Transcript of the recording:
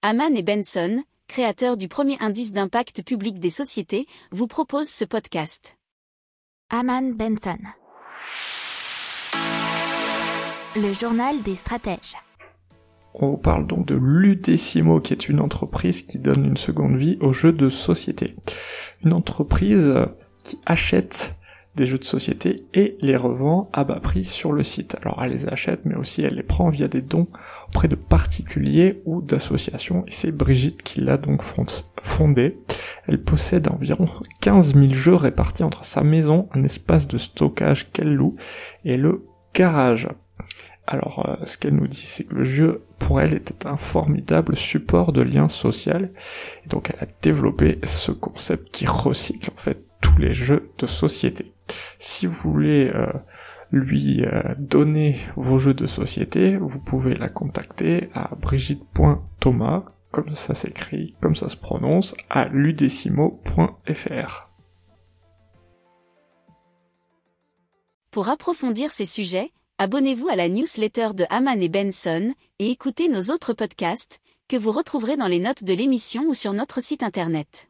Haman et Benson, créateurs du premier indice d'impact public des sociétés, vous proposent ce podcast. Haman Benson. Le journal des stratèges. On parle donc de Ludecimo, qui est une entreprise qui donne une seconde vie aux jeux de société. Une entreprise qui achète des jeux de société et les revend à bas prix sur le site. Alors elle les achète mais aussi elle les prend via des dons auprès de particuliers ou d'associations et c'est Brigitte qui l'a donc fondée. Elle possède environ 15 000 jeux répartis entre sa maison, un espace de stockage qu'elle loue et le garage. Alors, euh, ce qu'elle nous dit, c'est que le jeu, pour elle, était un formidable support de lien social. Et donc, elle a développé ce concept qui recycle, en fait, tous les jeux de société. Si vous voulez euh, lui euh, donner vos jeux de société, vous pouvez la contacter à brigitte.thomas, comme ça s'écrit, comme ça se prononce, à ludecimo.fr. Pour approfondir ces sujets, abonnez-vous à la newsletter de Haman et Benson et écoutez nos autres podcasts que vous retrouverez dans les notes de l'émission ou sur notre site internet.